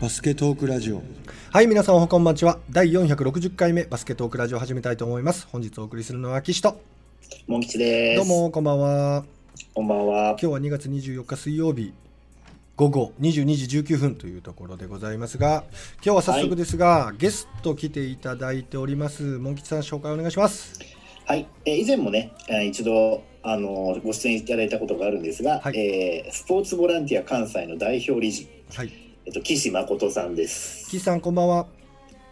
バスケトークラジオ。はい皆さんおはこんばんちは。第460回目バスケトークラジオを始めたいと思います。本日お送りするのは岸と。モン吉です。どうもこんばんは。こんばんは。今日は2月24日水曜日午後22時19分というところでございますが今日は早速ですが、ゲスト来ていただいております。モン吉さん紹介お願いします。はい、えー以前もね、えー一度あのーご出演いただいたことがあるんですが、はい。えースポーツボランティア関西の代表理事、はいえっと岸誠さんです。岸さんこんばんは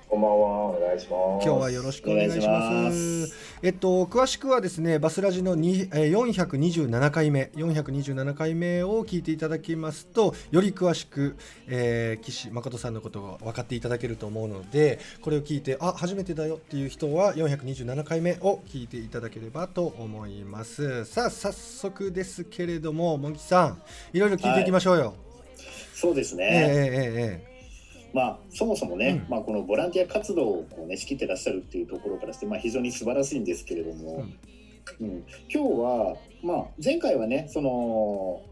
こんばんは、お願いします。今日はよろしくお願いします。ますえっと詳しくはですねバスラジのにえー427回目427回目を聞いていただきますとより詳しく、えー岸誠さんのことが分かっていただけると思うのでこれを聞いてあ初めてだよっていう人は427回目を聞いていただければと思います。さあ早速ですけれどもモンキさんいろいろ聞いていきましょうよ。そうですええね。えええ。まあそもそもね、うん。まあこのボランティア活動をこうね仕切ってらっしゃるっていうところからして、まあ非常に素晴らしいんですけれども、うん。今日はまあ前回はねその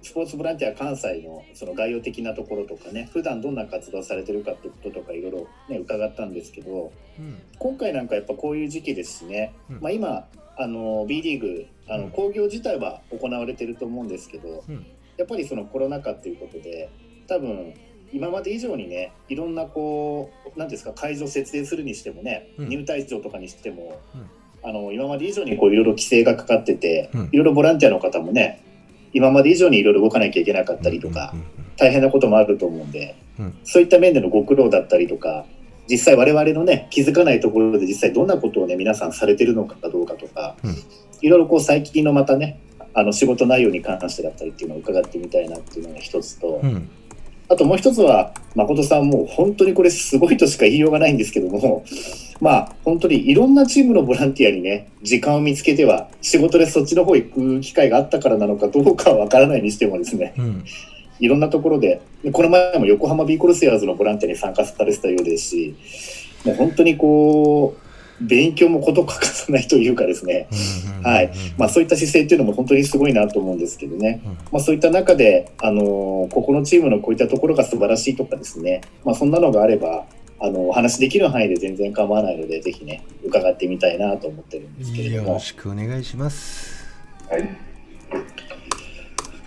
スポーツボランティア関西のその概要的なところとかね普段どんな活動されてるかってこととかいろいろね伺ったんですけどえうん。今回なんかやっぱこういう時期ですしね、うん。まあ今あの B リーグあうん。の興行自体は行われてると思うんですけど、うんやっぱりそのコロナ禍っていうことで多分今まで以上にねいろんなこう何ですか会場設営するにしてもね、うん。入退場とかにしても、うん。あの今まで以上にこういろいろ規制がかかってて、うん。いろいろボランティアの方もね今まで以上にいろいろ動かなきゃいけなかったりとか、うんうん。大変なこともあると思うんで、うん。そういった面でのご苦労だったりとか実際我々のね気づかないところで実際どんなことをね皆さんされてるのかどうかとか、うん。いろいろこう最近のまたねあの仕事内容に関してだったりっていうのを伺ってみたいなっていうのが一つと、うん。うんあともう一つは誠さんもう本当にこれすごいとしか言いようがないんですけどもまあ本当にいろんなチームのボランティアにね時間を見つけては仕事でそっちの方行く機会があったからなのかどうかはわからないにしてもですねうん。いろんなところででこの前も横浜ビーコルセアーズのボランティアに参加されてたようですしもう本当にこう勉強もこと欠かさないというかですね。はい。まあ、そういった姿勢っていうのも本当にすごいなと思うんですけどね、うん。まあ、そういった中で、あのーここのチームのこういったところが素晴らしいとかですね、まあ、そんなのがあればあのお話できる範囲で全然構わないのでぜひね伺ってみたいなと思ってるんですけれども。よろしくお願いします。はい。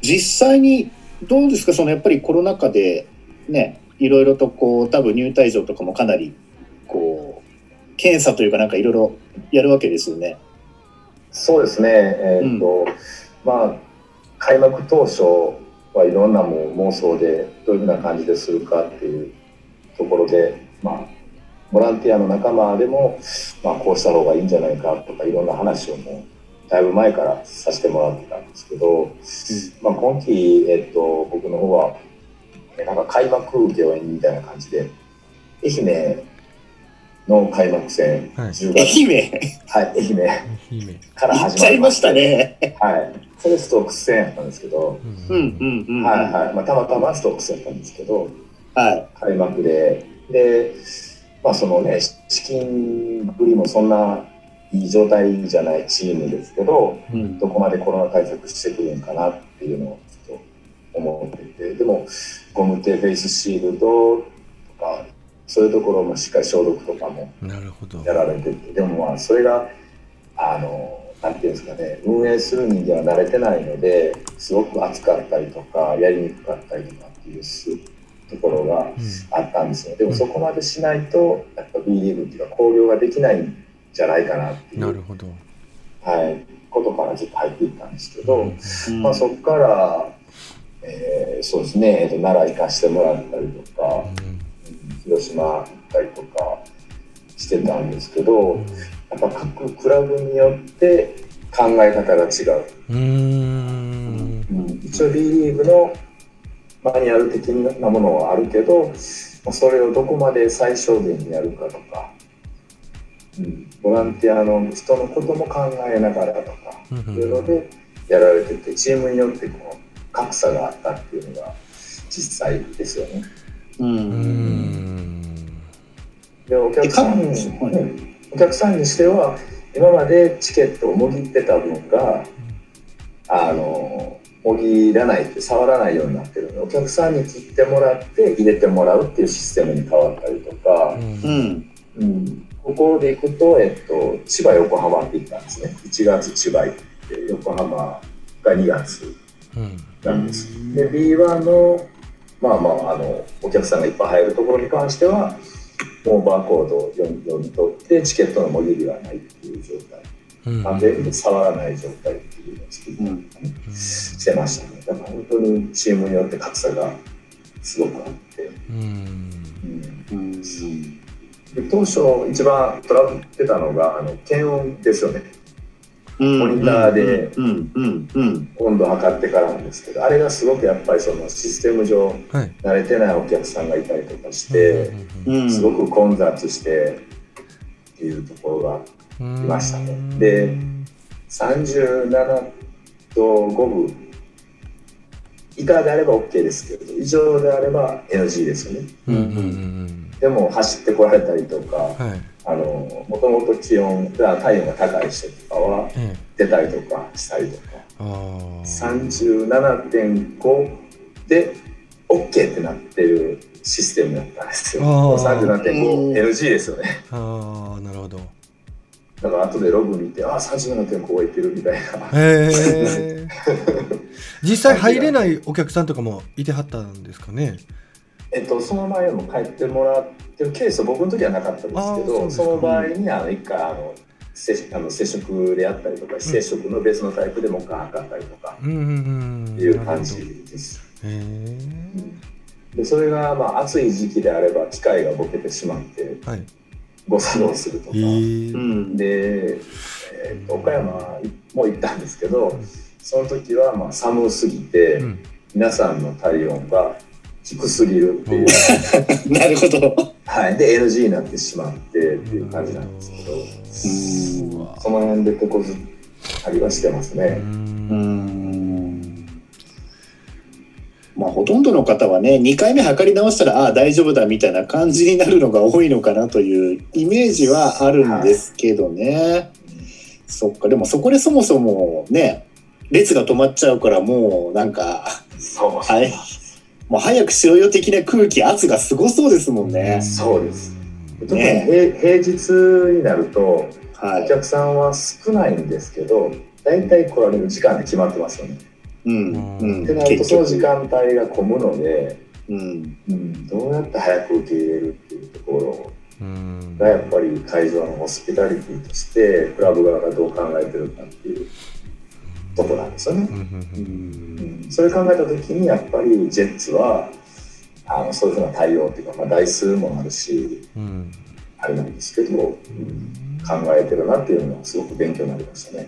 実際にどうですか？そのやっぱりコロナ禍でねいろいろとこう多分入退場とかもかなり検査というかなんかいろいろやるわけですよね。そうですね。えっ、と、まあ、開幕当初はいろんなもう妄想でどういうふうな感じでするかっていうところで、まあ、ボランティアの仲間でも、まあ、こうした方がいいんじゃないかとかいろんな話をもうだいぶ前からさせてもらってたんですけど、まあ、今季、えっと、僕の方はえなんか開幕御苑みたいな感じで愛媛の開幕戦はい。10愛月、媛。はい、愛媛。姫。から始まりましちゃいましたね。はい、それストックス戦やったんですけど、ううんうんうん。うん。はいはい。まあ、たまたまストックスやったんですけどはい。開幕で。で、まあそのね、資金繰りもそんないい状態じゃないチームですけどうん。どこまでコロナ対策してくるんかなっていうのをちょっと思っていて。でもゴム手フェイスシールドとかそういうところもしっかり消毒とかもなるほど。やられててでもまあそれがあのなんていうんですかね運営する人間は慣れてないのですごく暑かったりとかやりにくかったりとかっていうすところがあったんですよでもそこまでしないとやっぱ B リーグっていうか興行ができないんじゃないかなっていう、なるほど。はい、ことからずっと入っていったんですけど、うんまあ、そこから、えーそうですね、えっと奈良行かしてもらったりとか、うん広島行ったりとかしてたんですけど、やっぱ各クラブによって考え方が違う、うーん。うん。一応 B リーグのマニュアル的なものはあるけどそれをどこまで最小限にやるかとか、うん、ボランティアの人のことも考えながらとかうんいうのでやられててチームによってこう格差があったっていうのが実際ですよね。う。うん。ん。でお客さんにでかはい。お客さんにしては今までチケットをもぎってた分があのももぎらないって触らないようになってるのでお客さんに切ってもらって入れてもらうっていうシステムに変わったりとか、うん。うん。ここで行くと、えっと、千葉横浜って行ったんですね。1月千葉行って横浜が2月うんなんです、で B1 のまあまああのお客さんがいっぱい入るところに関してはもうバーコードを読み読み取ってチケットのもぎりがないっていう状態。うん。完全に触らない状態っていうのを作ったりとかね、してましたね。だから本当にチームによって格差がすごくあって、うん。うん。うんで当初一番トラブってたのがあの検温ですよね。うんモニターで温度測ってからなんですけどあれがすごくやっぱりそのシステム上はい。慣れてないお客さんがいたりとかして、うん。すごく混雑してっていうところがいましたね。で37度5分以下であれば OK ですけど以上であれば NG ですよね。でも走ってこられたりとかうんはいあのもともと気温が体温が高い人とかはええ。出たりとかしたりとか。ああ37.5で OK ってなってるシステムだったんですよ。あー。37.5NG ですよね。ああなるほど。だから後でログ見てああ37.5いってるみたいな。へえ 実際入れないお客さんとかもいてはったんですかね？えっと、その前も帰ってもらってるケースは僕の時はなかったんですけどその場合にあの一回あの接あの接触であったりとか非接触の別のタイプでもう一回測ったりとかうんうんうんっていう感じです。でそれがまあ暑い時期であれば機械がボケてしまってはい。誤作動するとか、で、えっと岡山も行ったんですけどその時はまあ寒すぎてうん。皆さんの体温が低すぎるっていう。なるほど。はい、で NG になってしまってっていう感じなんですけど、うわその辺で手こずったりはしてますうね。うん。んまあほとんどの方はね2回目測り直したらああ大丈夫だみたいな感じになるのが多いのかなというイメージはあるんですけどね、そっか。でもそこでそもそもね列が止まっちゃうからもうなんかそう、はいもう早くしろよ的な空気圧がすごそうですもんね。そうです。特にね平平日になるとはい。お客さんは少ないんですけど大体来られる時間って決まってますよね。うんうんってなるとその時間帯が混むので、うん。うん、どうやって早く受け入れるっていうところうん。がやっぱり会場のホスピタリティとしてクラブ側がどう考えてるかっていう。ところなんですよね。うんそれ考えた時にやっぱりジェッツはあのそういうふうな対応っていうか、まあ、台数もあるしうんうんあれなんですけど、うん考えてるなっていうのはすごく勉強になりましたね。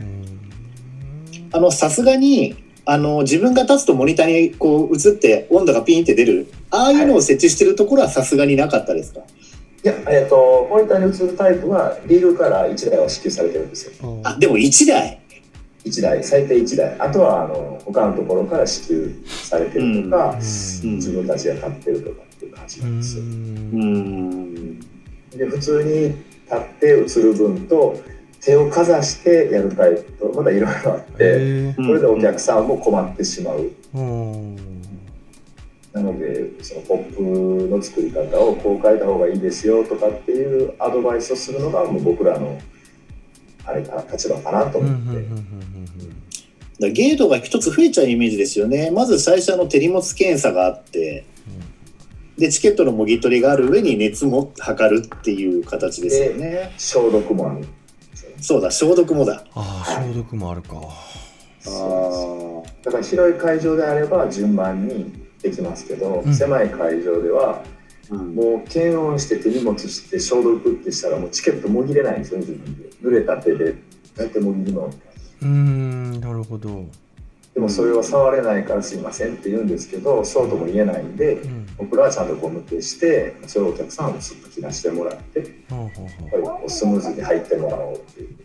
あのさすがにあの自分が立つとモニターにこう映って温度がピンって出るああいうのを設置してるところはさすがになかったですか、いや、えっとモニターに映るタイプはリーグから1台は支給されてるんですよ。あでも1台？1台最低1台あとはあの他のところから支給されてるとか、うん自分たちが買ってるとかっていう感じなんですよ。うんで普通に立って映る分と手をかざしてやるタイプとまたいろいろあって。これでお客さんも困ってしまう。なので、そのポップの作り方をこう変えた方がいいですよとかっていうアドバイスをするのがもう僕らのあれか立場かなと思って。だゲートが一つ増えちゃうイメージですよね。まず最初の手荷物検査があってでチケットのもぎ取りがある上に熱も測るっていう形ですよね。消毒もある。そうだ消毒もだ。ああ消毒もあるか。あー。だから広い会場であれば順番にできますけど、うん。狭い会場ではうん。もう検温して手荷物して消毒ってしたらもうチケットもぎれないんですよ自分で。濡れた手でどうやってもぎるのうーんなるほど。でもそれは触れないからすいませんって言うんですけどそうとも言えないんでうん。僕らはちゃんとゴム手してそれをお客さんをすっと切らしてもらってうほうほぱりこうスムーズに入ってもらおうっていう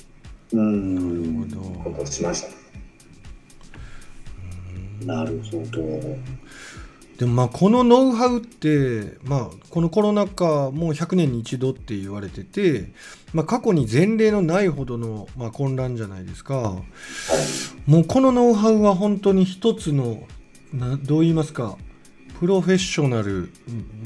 うん。うなるほど。ことをしました。なるほどでもまあこのノウハウって、まあ、このコロナ禍もう100年に一度って言われてて、まあ、過去に前例のないほどのまあ混乱じゃないですか。もうこのノウハウは本当に一つのなどう言いますかプロフェッショナル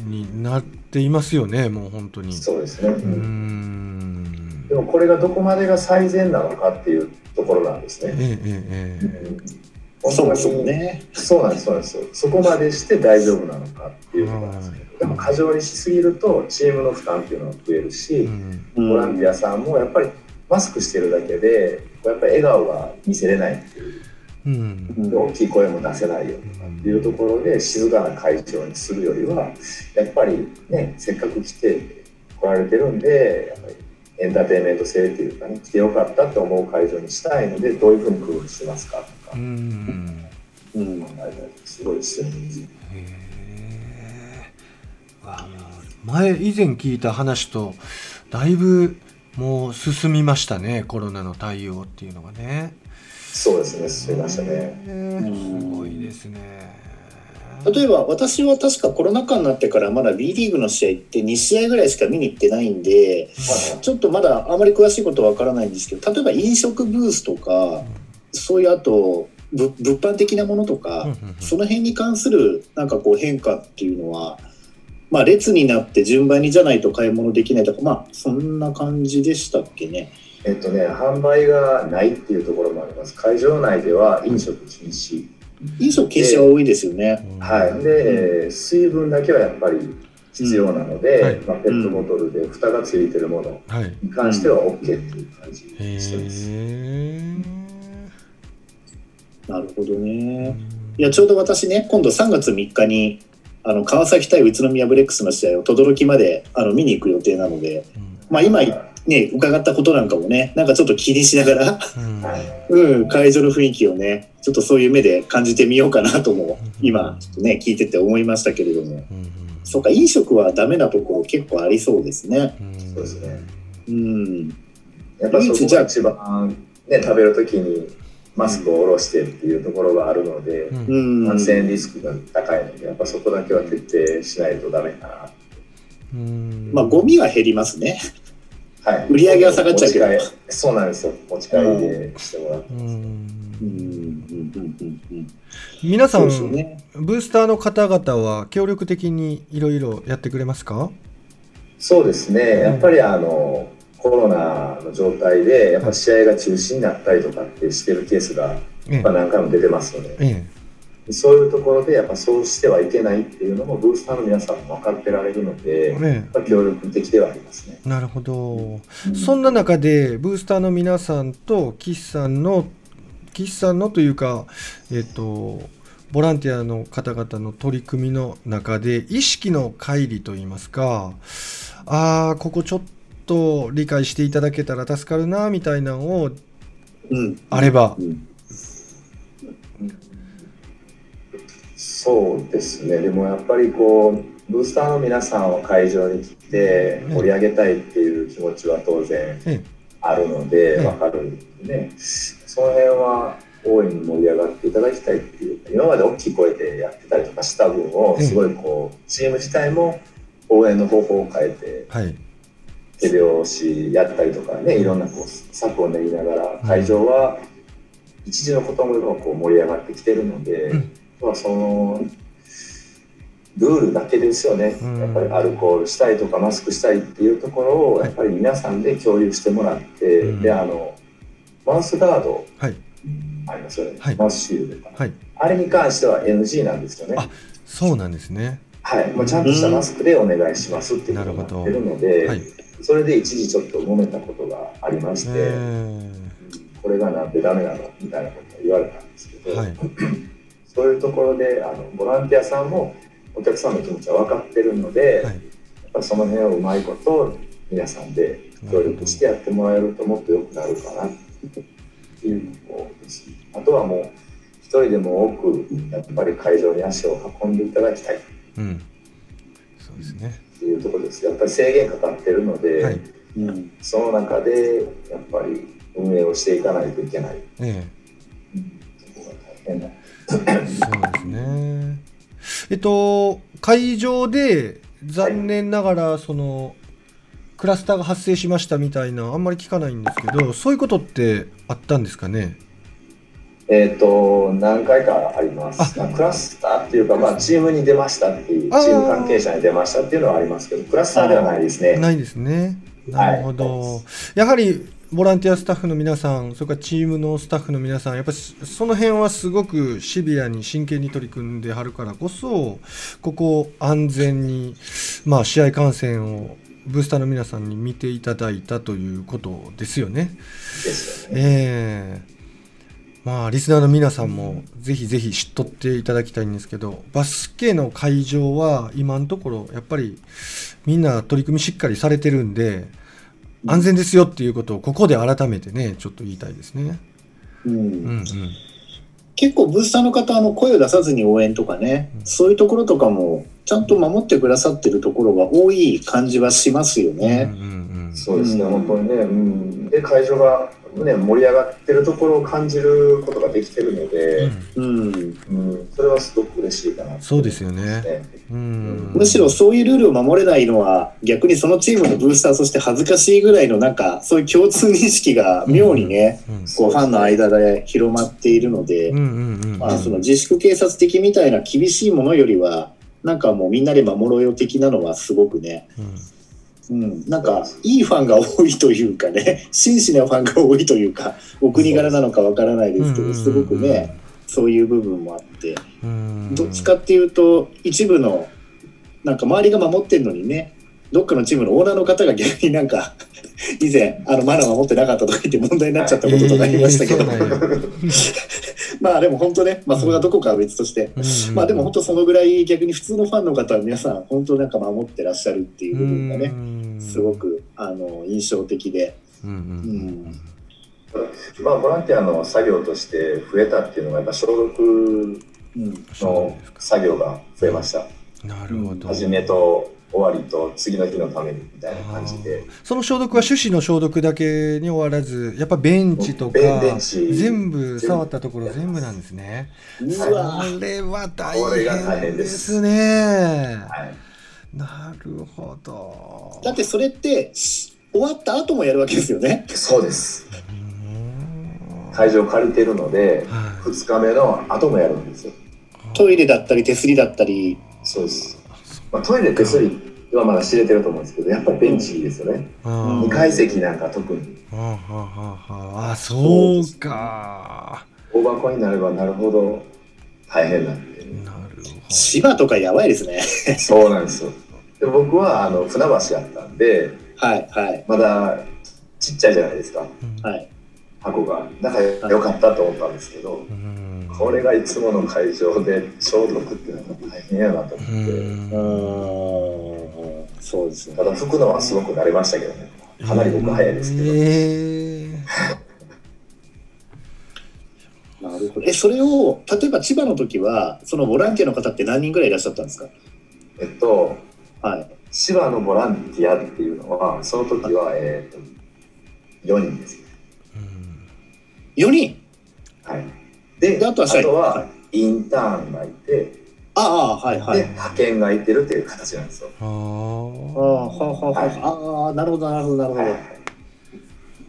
になっていますよねもう本当に。そうですね、うーん。でもこれがどこまでが最善なのかっていうところなんですね。ええええええそもそもね。そうなんですそうなんです。よそこまでして大丈夫なのかっていうところなんですけど。でも過剰にしすぎるとチームの負担っていうのは増えるし、ボランティアさんもやっぱりマスクしてるだけでやっぱり笑顔が見せれないっていう。うん。うん大きい声も出せないよとかっていうところで静かな会場にするよりはやっぱりねせっかく来て来られてるんでやっぱりエンターテインメント性っていうかね来てよかったと思う会場にしたいのでどういうふうに工夫してますかとか。うんうん。考えたりすごいしてるん。ですよ。前以前聞いた話とだいぶもう進みましたねコロナの対応っていうのがね。そうですね進みましたね。すごいですね。例えば私は確かコロナ禍になってからまだ B リーグの試合って2試合ぐらいしか見に行ってないんでちょっとまだあまり詳しいことはわからないんですけど例えば飲食ブースとかそういうあとぶ物販的なものとか、うんうんうんその辺に関するなんかこう変化っていうのは、まあ、列になって順番にじゃないと買い物できないとかまあそんな感じでしたっけね。えっとね販売がないっていうところもあります。会場内では飲食禁止。飲食禁止は多いですよね。うんはい、で、えー水分だけはやっぱり必要なので、うんはいまあ、ペットボトルで蓋がついてるものはい。に関しては OK っていう感じへにしてます。え。なるほどね。いやちょうど私ね今度3月3日にあの川崎対宇都宮ブレックスの試合を轟まであの見に行く予定なので、まあ、今ね伺ったことなんかもねなんかちょっと気にしながら、うんはい、うん、会場の雰囲気をねちょっとそういう目で感じてみようかなとも今ちょっとね聞いてて思いましたけれどもうんそうか飲食はダメなところ結構ありそうですね。うんそうですね。うんやっぱそこが一番、ね、食べるときにマスクを下ろしてっていうところがあるので、うんうん感染リスクが高いので、やっぱそこだけは徹底しないとダメかな。うんまあゴミは減りますね。はい、売り上げは下がっちゃうけど。そうなんですよ。持ち帰りでしてもらってます。うん。うんうんうんうんうん。そ皆さん、ね。ブースターの方々は協力的にいろいろやってくれますか？そうですね、やっぱりあのコロナの状態で、やっぱ試合が中止になったりとかってしてるケースがえやっぱ何回も出てますので、えそういうところでやっぱそうしてはいけないっていうのもブースターの皆さんも分かってられるので、やっええぱ協力的ではありますね。えなるほど。そんな中でブースターの皆さんと岸さんの岸さんのというかえっ、とボランティアの方々の取り組みの中で意識の乖離といいますかああここちょっと理解していただけたら助かるなみたいなのをうん。あれば。うんそうですね、でもやっぱりこう、ブースターの皆さんを会場に来て盛り上げたいっていう気持ちは当然えあるので、ええわかるんでね、その辺は大いに盛り上がっていただきたいっていうか、今まで大きい声でやってたりとかした分を、ええすごいこう、チーム自体も応援の方法を変えて、はい。手拍子やったりとかね、いろんなこう策を練りながら、会場は一時のこともこう盛り上がってきてるので、うんまあそのルールだけですよね、うん。やっぱりアルコールしたいとかマスクしたいっていうところをやっぱり皆さんで共有してもらって、うん。であのマウスガードはい。ありますよね、はい。マウスシールドとか。はい。あれに関しては NG なんですよね。あそうなんですね。はい。もうちゃんとしたマスクでお願いしますっていうことになってるので、はい。それで一時ちょっと揉めたことがありまして、えこれがなんでダメなのみたいなことを言われたんですけど、えはい そういうところであのボランティアさんもお客さんの気持ちは分かってるので、はい。やっぱその辺をうまいこと皆さんで協力してやってもらえるともっと良くなるかなっていうところです。あとはもう一人でも多くやっぱり会場に足を運んでいただきたい。っうん。そうですね。ていうところです。やっぱり制限かかってるので、はい。うんその中でやっぱり運営をしていかないといけない。えところが大変なえそうですね。えっと会場で残念ながらその、クラスターが発生しましたみたいなあんまり聞かないんですけどそういうことってあったんですかね？えっ、と何回かあります。クラスターっていうか、まあ、チームに出ましたっていう、チあー。ーム関係者に出ましたっていうのはありますけど、クラスターではないですね。ないですね。なるほど、やはりボランティアスタッフの皆さんそれからチームのスタッフの皆さんやっぱりその辺はすごくシビアに真剣に取り組んではるからこそここ安全に、まあ、試合観戦をブースターの皆さんに見ていただいたということですよね。ですよね。ええまあリスナーの皆さんもぜひぜひ知っとっていただきたいんですけどバスケの会場は今のところやっぱりみんな取り組みしっかりされてるんで安全ですよっていうことをここで改めてねちょっと言いたいですね。うん。うんうん。結構ブースターの方あの声を出さずに応援とかね、うん。そういうところとかもちゃんと守ってくださってるところが多い感じはしますようんね。うん。そうですね、うん。本当にね、うん、で会場が、ね、盛り上がってるところを感じることができてるのうんで、うん、うん。それはすごく嬉しいかな。とそうですよね。うん。むしろそういうルールを守れないのは逆にそのチームのブースターとして恥ずかしいぐらいのなんかそういう共通認識が妙にね、うん。こうファンの間で広まっているので、うんうんうん。まあ、その自粛警察的みたいな厳しいものよりはなんかもうみんなで守ろうよ的なのはすごくね、うんうん、なんかいいファンが多いというかね 真摯なファンが多いというかお国柄なのかわからないですけどすごくねそういう部分もあってうん。どっちかっていうと一部のなんか周りが守ってるのにねどっかのチームのオーナーの方が逆になんか 以前あのマナー守ってなかったとか言って問題になっちゃったこととかありましたけど、まあでも本当ね、まあ、それがどこかは別として、うん。まあでも本当そのぐらい逆に普通のファンの方は皆さん本当なんか守ってらっしゃるっていう部分がねうんすごくあの印象的で、うんうんまあ、ボランティアの作業として増えたっていうのが、やっぱ消毒うんの作業が増えました。なるほど。始めと終わりと次の日のためにみたいな感じで。その消毒は手指の消毒だけに終わらずやっぱベンチとかベンベンチ全部触ったところ全部なんですね。うわこれは大変ですね。はい、なるほど。だってそれってし終わった後もやるわけですよね。そうです。会場借りてるので、はい2日目の後もやるんですよ。トイレだったり手すりだったりそうです。まあ、トイレ手すりはまだ知れてると思うんですけど、やっぱりベンチですよね。あうん2階席なんか特に。はあはあはあはああそうか。大箱になればなるほど大変なんで。なるほ芝とかやばいですね。そうなんですよ。で僕はあの船橋やったんで、はいはいまだちっちゃいじゃないですか、はい。箱が。だからよかったと思ったんですけど、うんこれがいつもの会場で消毒っていうのは大変やなと思うって。うんそうですねた。だ吹くのはすごく慣れましたけどね。かなり僕は早いですけど。えなそれを例えば千葉の時はそのボランティアの方って何人ぐらいいらっしゃったんですか？えっと、はい。芝のボランティアっていうのは、その時は、えっと、4人ですね。ーうん4人？はい。で、であとはははいインターンがいて、ああはいはい。で、派遣がいてるっていう形なんですよ。ああはあはあはあああなるほどなるほどなるほどはい。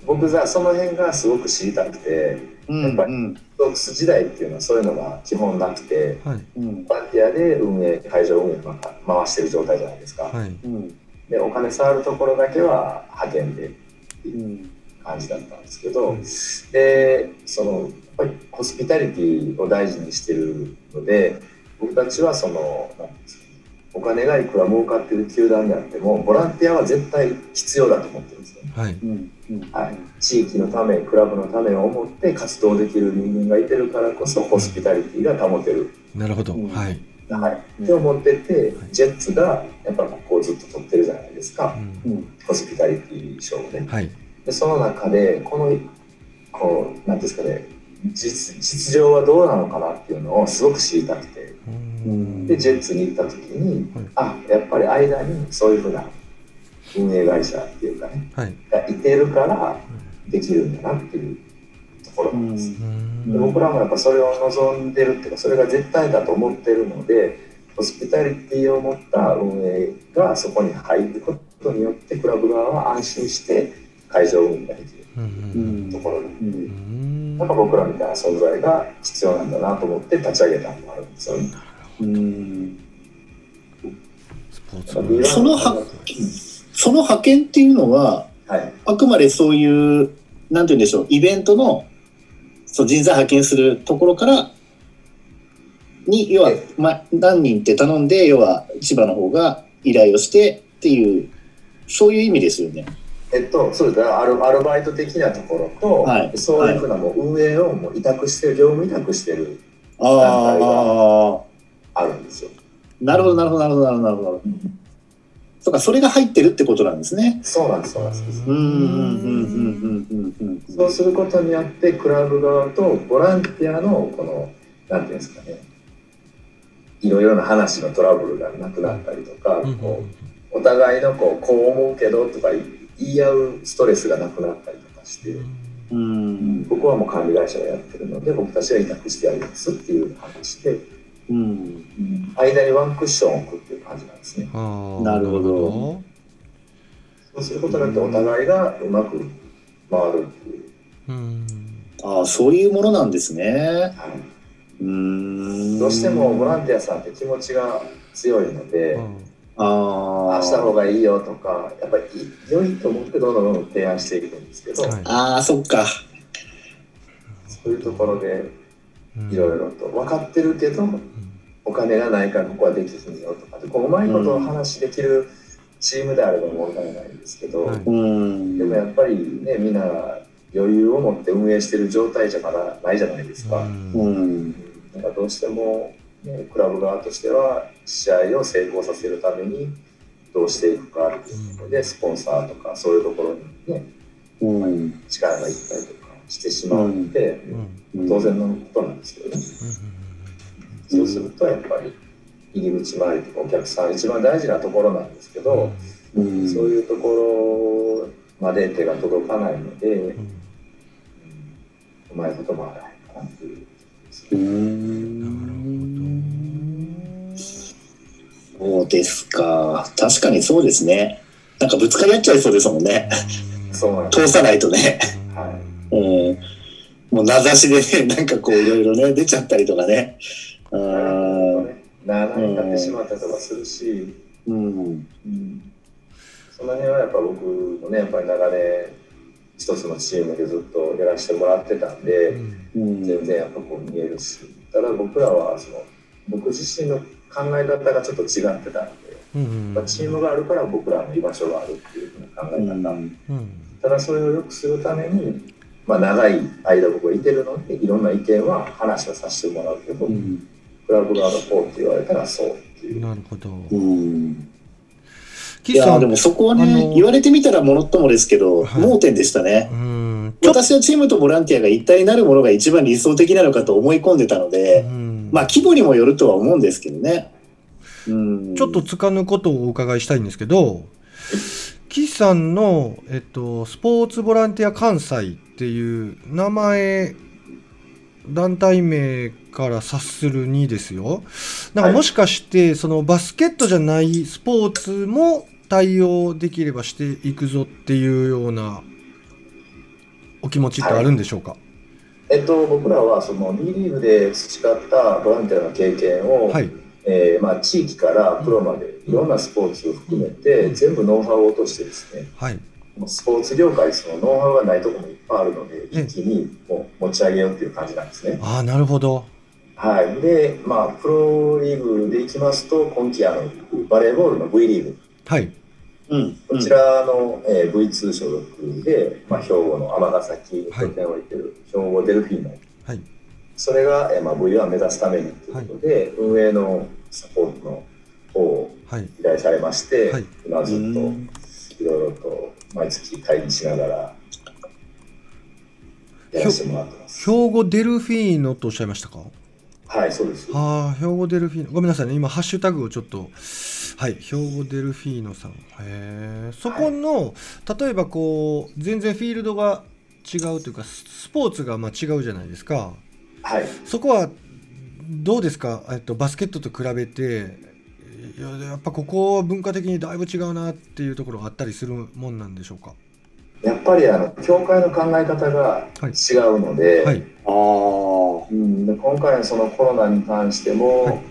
僕がその辺がすごく知りたくて、うんやっぱりうんドックス時代っていうのはそういうのが基本なくて、はい。うんボランティアで運営、会場運営回してる状態じゃないですか。はい。うん。で、お金触るところだけは派遣でうん。感じだったんですけど、うんでそのやっぱりホスピタリティを大事にしてるので僕たちはそのなんていうんですかねお金がいくら儲かってる球団であってもボランティアは絶対必要だと思ってるんですよ、はい。はい、地域のためクラブのためを思って活動できる人間がいてるからこそホスピタリティが保てる、なるほど。うん。はい。はい、って思っててジェッツがやっぱここをずっと取ってるじゃないですか。うん。うんホスピタリティ賞をね。はい。でその中でこのこうなんていうんですかね実実情はどうなのかなっていうのをすごく知りたくて。うん。でジェッツに行った時に、はい。あやっぱり間にそういうふうな運営会社っていうかねはい。がいてるからできるんだなっていうところなんです、うん。で僕らもやっぱそれを望んでるっていうかそれが絶対だと思ってるのでホスピタリティを持った運営がそこに入ることによってクラブ側は安心して会場運営ができるところに、なんか僕らみたいな存在が必要なんだなと思って立ち上げたのもあるんですよね。うん。そのはその派遣っていうのは、はい、あくまでそういうなんて言うんでしょうイベントのそう人材派遣するところからに要は、ま、何人って頼んで要は千葉の方が依頼をしてっていうそういう意味ですよね。えっと、そうです。アルアルバイト的なところと、はい、そういうふうなもう運営をもう委託してる業務委託してる団体があるんですよ。なるほどなるほどなるほどなるほどなるほど。そうかそれが入ってるってことなんですね。そうなんですそうなんです。うんうんうんうんうんうんそうすることによってクラブ側とボランティアのこのなんていうんですかねいろいろな話のトラブルがなくなったりとか、こうお互いのこうこう思うけどとか言い合うストレスがなくなったりとかして。うんここはもう管理会社がやってるので僕たちが委託してやりますっていう話で、うん、間にワンクッションを置くっていう感じなんですね。なるほど。そうすることによってお互いがうまく回るっていう。うん、ああそういうものなんですね。はい。どうしてもボランティアさんって気持ちが強いので、うん、ああした方がいいよとかやっぱり良いと思ってどんどんどんどん提案していくんですけど、はい、ああそっか。そういうところでいろいろと。分かってるけど、うん、お金がないからここはできひんよとか。こううまいことを話できるチームであれば問題ないんですけど、うん、でもやっぱりねみんな余裕を持って運営してる状態じゃまだないじゃないですか。うん。なんかどうしても、ね、クラブ側としては試合を成功させるためにどうしていくかっていうところでスポンサーとかそういうところにね、うん、力がいったりと。かしてしまうので、うん、当然のことなんですけどね、うん、そうするとやっぱり入り口周りとかお客さん一番大事なところなんですけど、そういうところまで手が届かないので、うまいこともあらないかなっていう。そうですか。確かにそうですね。なんかぶつかり合っちゃいそうですもんね。そう通さないとね。はい。うん。もう名指しでね、なんかこういろいろね、出ちゃったりとかね。うん。なあになってしまったりとかするし、うん。うん、その辺はやっぱ僕もね、やっぱり長年、一つのチームでずっとやらせてもらってたんで、うん、全然やっぱこう見えるし、ただ僕らはその、僕自身の考え方がちょっと違ってたので、うんうん、チームがあるから僕らの居場所があるっていうふうな考え方、うんうん、ただそれを良くするために、まあ、長い間僕はいてるのでいろんな意見は話をさせてもらうけど、うん、クラブ側のこうって言われたらそうっていう。なるほど、うん。いやでもそこはね言われてみたらものともですけど、はい、盲点でしたね。私はチームとボランティアが一体になるものが一番理想的なのかと思い込んでたので、まあ規模にもよるとは思うんですけどね。ちょっとつかぬことをお伺いしたいんですけど、岸さんの、えっと、スポーツボランティア関西っていう名前、団体名から察するにですよ、なんかもしかして、そのバスケットじゃないスポーツも対応できればしていくぞっていうようなお気持ちってあるんでしょうか、はい。えっと、僕らはその B リーグで培ったボランティアの経験を、はい、えー、まあ、地域からプロまでいろんなスポーツを含めて、全部ノウハウを落としてですね、はい、スポーツ業界そのノウハウがないところもいっぱいあるので一気にもう持ち上げようっていう感じなんですね。あなるほど。はい、で、まあ、プロリーグでいきますと今季あのバレーボールの V リーグ、はい。うん、こちらの、えー、V2 所属で、まあ、兵庫の尼崎に拠点を置いてる、兵庫デルフィーノ、はい、それが、えーまあ、V1 目指すためにということで、はい、運営のサポートの方を依頼されまして、はい、今ずっといろいろと毎月会議しながらやらせてもらってます。兵庫デルフィーノとおっしゃいましたか？はいそうです。ああ兵庫デルフィーノ。ごめんなさいね。今ハッシュタグをちょっとはい兵庫デルフィーノさん。へえそこの、はい、例えばこう全然フィールドが違うというかスポーツがまあ違うじゃないですか。はい。そこはどうですか、えっと、バスケットと比べていややっぱここは文化的にだいぶ違うなっていうところがあったりするもんなんでしょうか？やっぱりあの教会の考え方が違うので、はい。ああ。うん、で今回のそのコロナに関しても、はい。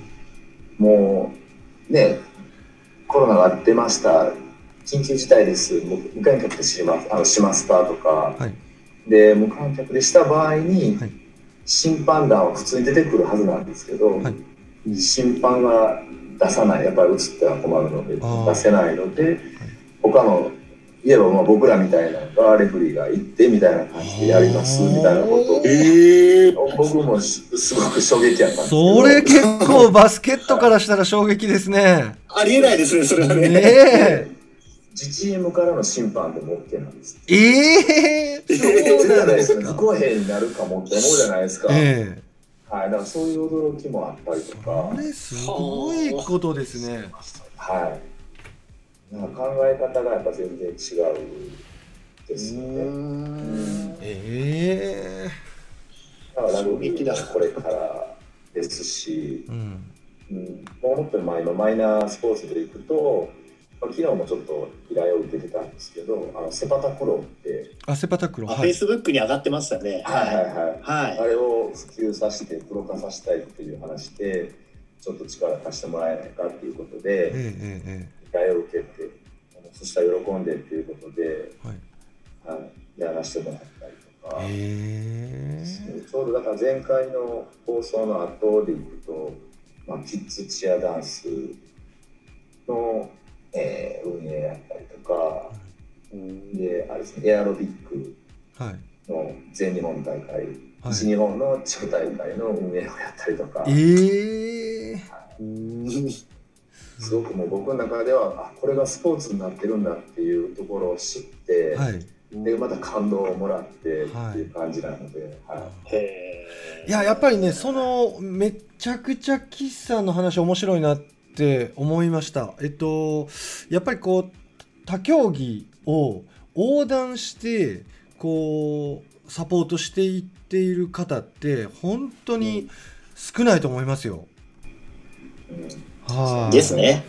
もうねコロナが出ました。緊急事態です。もう無観客でします。あのしますかとか、はい。で無観客でした場合に、はい審判団は普通に出てくるはずなんですけど、はい。審判が出さない。やっぱり映っては困るので出せないので、他のいえばまあ僕らみたいなのがレフェリーが行ってみたいな感じでやりますみたいなことをええ僕もすすごく衝撃やったんですけど。それ結構バスケットからしたら衝撃ですね。ありえないですね、それはね。ねえ自チームからの審判でも OK なんですえええそうじゃなんいですか。不公平になるかもって思うじゃないですか、ええ。はい、だからそういう驚きもあったりとか。これすごいことですね。はい。なんか考え方がやっぱ全然違うですよね。ええだからラグビーだもこれからですし、うん。うん、もっとまあ今マイナースポーツでいくと、まあ、昨日もちょっと依頼を受けてたんですけどあのセパタクローってあセパタクロあ、フェイはい。スブックに上がってましたね。はいはいはい。はい。あれを普及させてプロ化させたいっていう話でちょっと力貸してもらえないかっていうことでえええええ依頼を受けてあのそしたら喜んでっていうことで、えはい。はい、やらせてもらったりとか、え。ちょうどだから前回の放送の後でいくと、まあ、キッズチアダンスの、えー運営やったりとかであれですねエアロビックえはい。の全日本大会、はい。西日本の地区大会の運営をやったりとか。ええうんすごくもう僕の中ではあこれがスポーツになってるんだっていうところを知って、はい。でまた感動をもらってっはいてい。う感じなので、はい。へえ。いややっぱりねそのめちゃくちゃ岸さんの話面白いなってって思いましたえっとやっぱりこう他競技を横断してこうサポートしていっている方って本当に少ないと思いますよ。うんはあですね。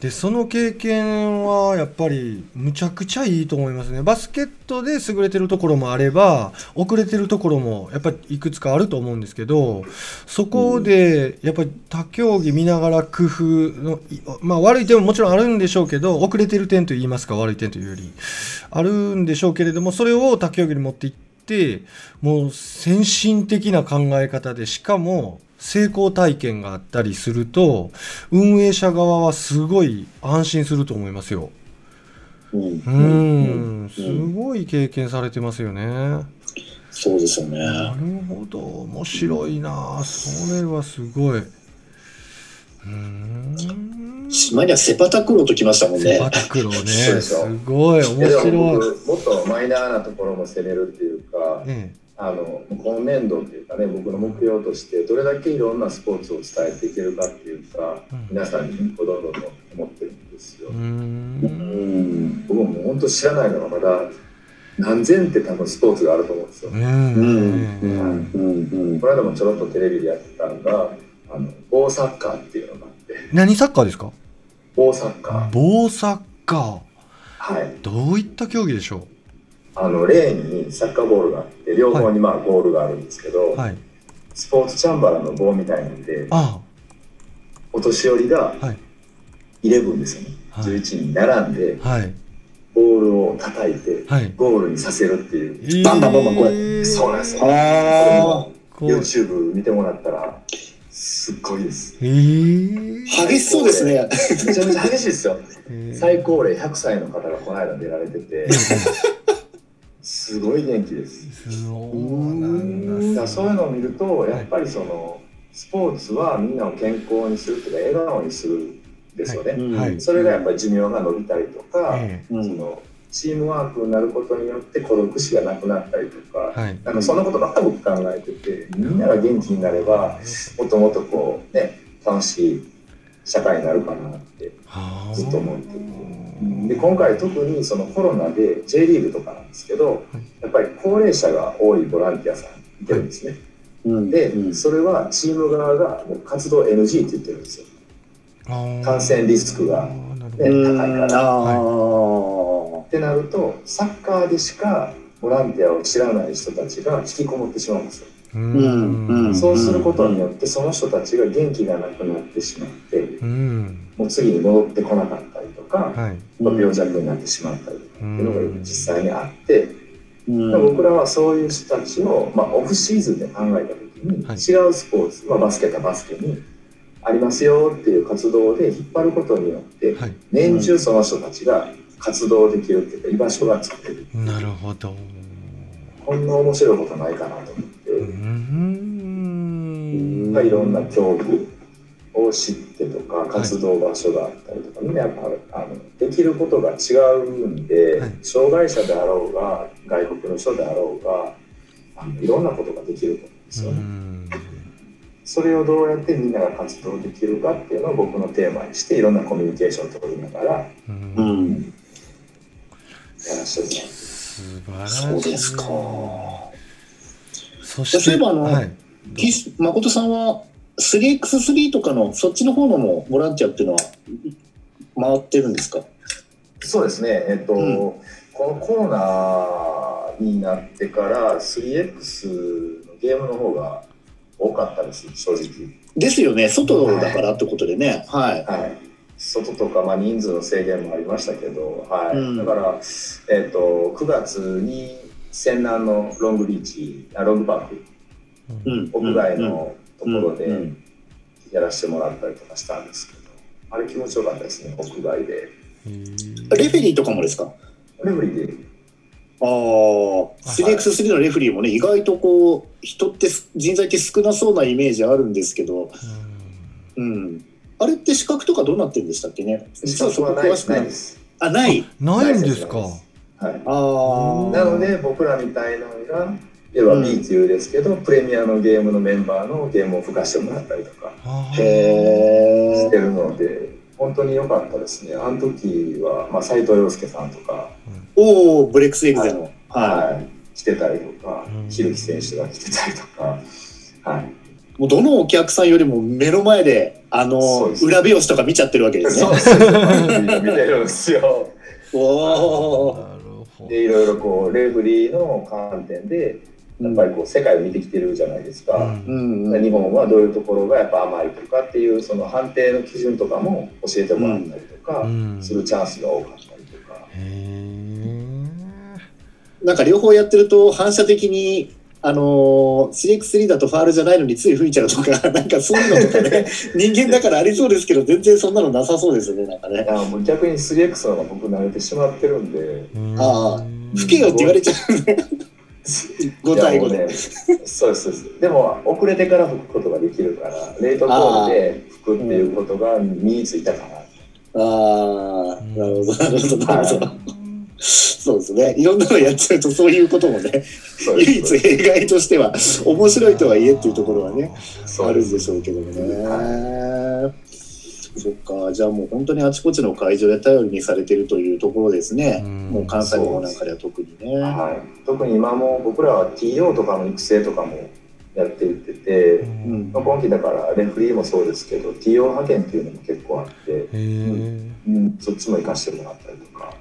でその経験はやっぱりむちゃくちゃいいと思いますね。バスケットで優れてるところもあれば遅れてるところもやっぱりいくつかあると思うんですけどそこでやっぱり他競技見ながら工夫のまあ悪い点ももちろんあるんでしょうけど遅れてる点といいますか悪い点というよりあるんでしょうけれどもそれを他競技に持っていってもう先進的な考え方でしかも成功体験があったりすると運営者側はすごい安心すると思いますよ。うんうーん、すごい経験されてますよね。なそうですよね。るほど、面白いな。それはすごい。うーん。島にはセパタクローときましたもんねセパ。タクローね。ですごい面白い。僕もっとマイナーなところも攻めるっていうか、えあの今年度っていうかね僕の目標としてどれだけいろんなスポーツを伝えていけるかっていうか、うん皆さんにどんどんどん思ってるんですよえ。うー。うんん。僕も本当知らないのがまだ何千って多分スポーツがあると思うんですよ。うん。うん。うん。うん。この間もちょろっとテレビでやってたのがあの棒サッカーっていうのがあって何サッカーですか？棒サッカー棒サッカはいー。どういった競技でしょあのレーンにサッカーボールがあって両方にまあゴールがあるんですけど、うはい。スポーツチャンバラの棒みたいなんであ。お年寄りがはい。11ですよね、はい。11人並んではい。ボールを叩いてはい。ゴールにさせるっていう、バンバンバンバンこれえーそうなんですよ。あこう YouTube 見てもらったらすっごいです。えー。あ。激しそうですね。めちゃめちゃ激しいですよ。えー。最高齢100歳の方がこの間出られてて。えーすごい元気です。そうなんだそういうのを見るとやっぱりそのスポーツはみんなを健康にするっていうか笑顔にするんですよね、うん。はいそれがやっぱり寿命が伸びたりとか。そのチームワークになることによって孤独死がなくなったりとか、えはい。なんかそんなことばっか僕考えててみんなが元気になればもっともっとこうね楽しい社会になるかなってはあずっと思っててで今回特にそのコロナで J リーグとかなんですけどやっぱり高齢者が多いボランティアさんいてるんですね。うん。で、うんそれはチーム側がもう活動 NG って言ってるんですよ。感染リスクが、ね、高いから。ってなるとサッカーでしかボランティアを知らない人たちが引きこもってしまうんですよ。うん。そうすることによってその人たちが元気がなくなってしまって、うん、もう次に戻ってこなかったりとか、はい、病弱になってしまったりとかっていうのが実際にあって、うん、僕らはそういう人たちを、まあ、オフシーズンで考えた時に、はい、違うスポーツ、まあ、バスケかバスケにありますよっていう活動で引っ張ることによって、はい、年中その人たちが活動できるっていうか居場所が作れる。なるほど。こんな面白いことないかなと思って、うん、いろんな競技を知ってとか活動場所があったりとか、みんなやっぱあのできることが違うんで、はい、障害者であろうが外国の人であろうがあのいろんなことができると思うんですよね。それをどうやってみんなが活動できるかっていうのを僕のテーマにしていろんなコミュニケーションを取りながら、うん、やらせてもらって素晴らしい。そうですか。そして例えばあの、はい、誠さんは 3x3 とかのそっちの方のもボランティアっていうのは回ってるんですか？そうですね、えっと、うん、このコロナになってから 3x のゲームの方が多かったです正直。ですよね。外だからってことでね。はい、はい、外とか、まあ、人数の制限もありましたけど、はい、うん、だから、えっと、9月に泉南のロングビーチあロングパーク、うん、屋外のところでやらせてもらったりとかしたんですけど、あれ気持ちよかったですね屋外で。レフェリーとかもですか？レフェリーで。ああ 3x3 のレフェリーもね意外とこう人って人材って少なそうなイメージあるんですけど。うん、あれって資格とかどうなってるんでしたっけね？実はそこ詳しくない。です。あない。ないんですか？はい。あなので僕らみたいなのが要は B っていうですけど、うん、プレミアのゲームのメンバーのゲームを吹かしてもらったりとかしてるので本当に良かったですね。あの時は、まあ、斉藤洋介さんとか、うん、おおブレックスエグゼの、はい、はい、来てたりとかひるき選手が来てたりとかはい。もうどのお客さんよりも目の前であの裏表紙とか見ちゃってるわけですね。そうです見てるんですよ。おお。でいろいろこうレフリーの観点でやっぱりこう世界を見てきてるじゃないですか、うんうん、日本はどういうところがやっぱ甘いとかっていうその判定の基準とかも教えてもらったりとかするチャンスが多かったりとか。なんか両方やってると反射的にあの 3x3 だとファールじゃないのについ吹いちゃうとか なんかそういうのとかね 人間だからありそうですけど全然そんなのなさそうですよねなんかね。いやもう逆に 3x の方が僕慣れてしまってるんで。ああ吹けよって言われちゃう。5対5で、そうですでも遅れてから吹くことができるからレートコールで吹くっていうことが身についたかな。ああなるほどなるほどなるほど、はい、そうですね。いろんなのやっちゃうとそういうこともね唯一弊害としては面白いとはいえっていうところはねあるんでしょうけどもね。はいそっか。じゃあもう本当にあちこちの会場で頼りにされてるというところですね、うもう関西の方なんかでは特にね、はい、特に今も僕らは TO とかの育成とかもやっていってて、うん。まあ、今期だからレフリーもそうですけど TO 派遣っていうのも結構あって、うん。うん、そっちも生かしてもらったりとか。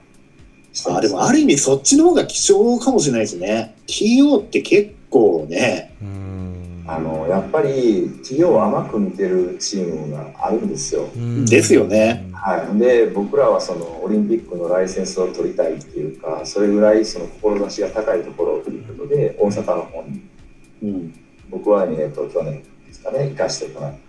あでもある意味そっちの方が貴重かもしれないですね。TO って結構ね、うんあのやっぱり企業を甘く見てるチームがあるんですよ。ですよね。はい、で僕らはそのオリンピックのライセンスを取りたいっていうかそれぐらいその志が高いところということで大阪の方に、うん、僕は、えっと、去年ですかね行かしてもらって、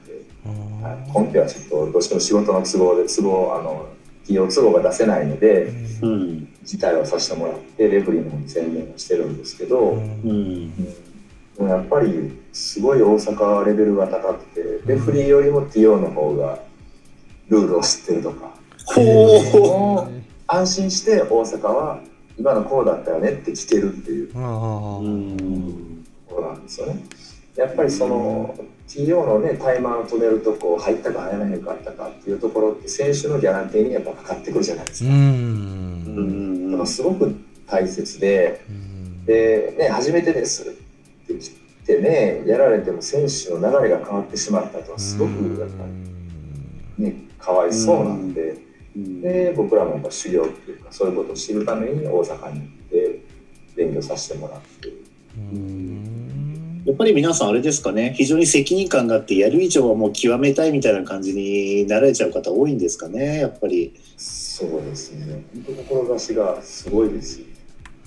はい、今期はちょっとどうしても仕事の都合で都合あの企業都合が出せないので、うん、辞退をさせてもらってレフリーの方に専念をしてるんですけど。うん、うんもやっぱりすごい大阪はレベルが高くてレフリーよりも TO の方がルールを知ってるとか、ほう。安心して大阪は今のこうだったよねって聞けるっていう。ところなんですよね。やっぱりその TO のねタイマーを止めるとこ入ったか入らへんかったかっていうところって選手のギャランティーにやっぱかかってくるじゃないですか。うん。だからすごく大切で、で、ね、初めてですってきてねやられても選手の流れが変わってしまったとはすごくやっぱりねかわいそうなんで、うん。で僕らもやっぱ修行っていうかそういうことを知るために大阪に行って勉強させてもらって。うん。やっぱり皆さんあれですかね非常に責任感があってやる以上はもう極めたいみたいな感じになられちゃう方多いんですかねやっぱり。そうですね。本当志がすごいですよ。ね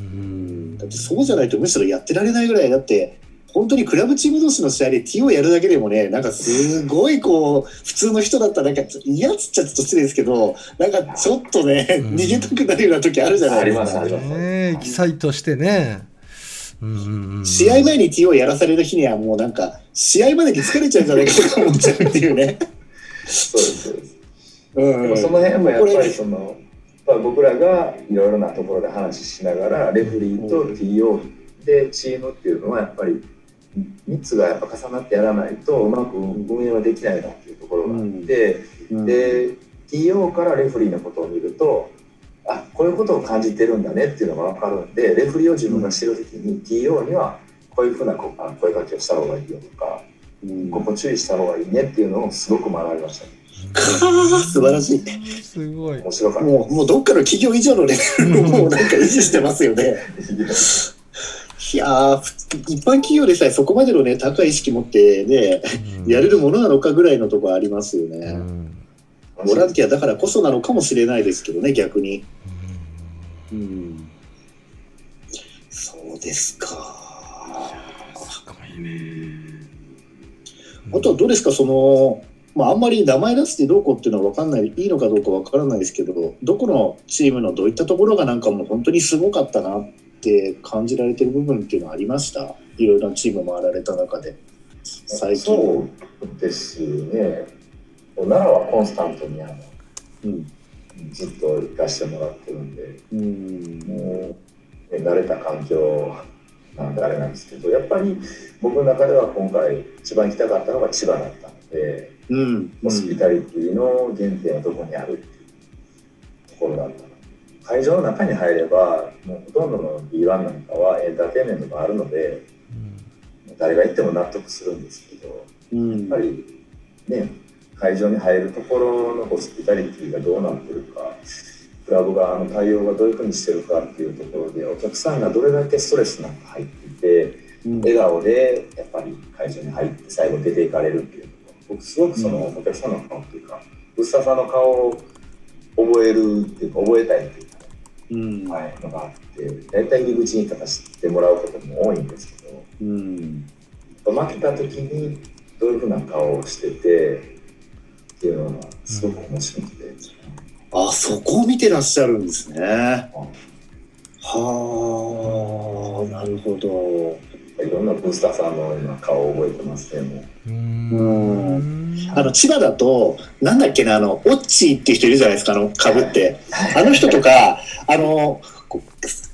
うん。だってそうじゃないとむしろやってられないぐらいだって本当にクラブチーム同士の試合で T をやるだけでもねなんかすごいこう普通の人だったらなんか嫌っつっちゃちょっと失礼ですけどなんかちょっとねうん。逃げたくなるような時あるじゃないですか。ありまエキサイトしてね。うんうんうん試合前に T をやらされる日にはもうなんか試合までに疲れちゃうんじゃないかとか思っちゃうっていうね。そうですそうです。うん。でもその辺もやっぱりそのやっぱ僕らがいろいろなところで話ししながらレフリーと TO でチームっていうのはやっぱり3つがやっぱ重なってやらないとうまく運営はできないなっていうところがあって、うん。で TO からレフリーのことを見るとあこういうことを感じてるんだねっていうのが分かるんでレフリーを自分が知るときに TO にはこういうふうな声かけをした方がいいよとかうん。ここ注意した方がいいねっていうのをすごく学びました。ね 素晴らしい。すごい。面白かったもうもうどっかの企業以上のレベルをもうなんか維持してますよね。いや一般企業でさえそこまでのね高い意識持ってねやれるものなのかぐらいのところありますようね。んボランティアだからこそなのかもしれないですけどね逆に。うん。そうですか。すごいね。あとはどうですかその。まあ、あんまり名前出してどうこうっていうのは分かんないいいのかどうか分からないですけどどこのチームのどういったところがなんかもう本当にすごかったなって感じられてる部分っていうのはありました？いろいろなチーム回られた中で。最近。そうですね。奈良はコンスタントにあのうん。ずっと行かしてもらってるんでうん。もう、ね、慣れた環境なんであれなんですけどやっぱり僕の中では今回一番行きたかったのが千葉だったので、うん。ホスピタリティの原点はどこにあるっていうところだったの。会場の中に入ればもうほとんどの B1 なんかはエンターテインメントがあるので誰が行っても納得するんですけどうんやっぱりね会場に入るところのホスピタリティがどうなってるかクラブ側の対応がどういうふうにしてるかっていうところでお客さんがどれだけストレスなく入っていてうん。笑顔でやっぱり会場に入って最後出ていかれるっていう僕すごくそのお客さんの顔っていうか薄田さんの顔を覚えるっていうか覚えたいっていうかうん。はい、のがあって大体入り口に立たせてもらうことも多いんですけどうん。負けた時にどういうふうな顔をしててっていうのがすごく面白くて、あそこを見てらっしゃるんですね。はあなるほどいろんなブースターさんの今顔を覚えてますねもう。うん。あの千葉だとなんだっけなあのオッチーっていう人いるじゃないですかあのかぶって。あの人とかあのこ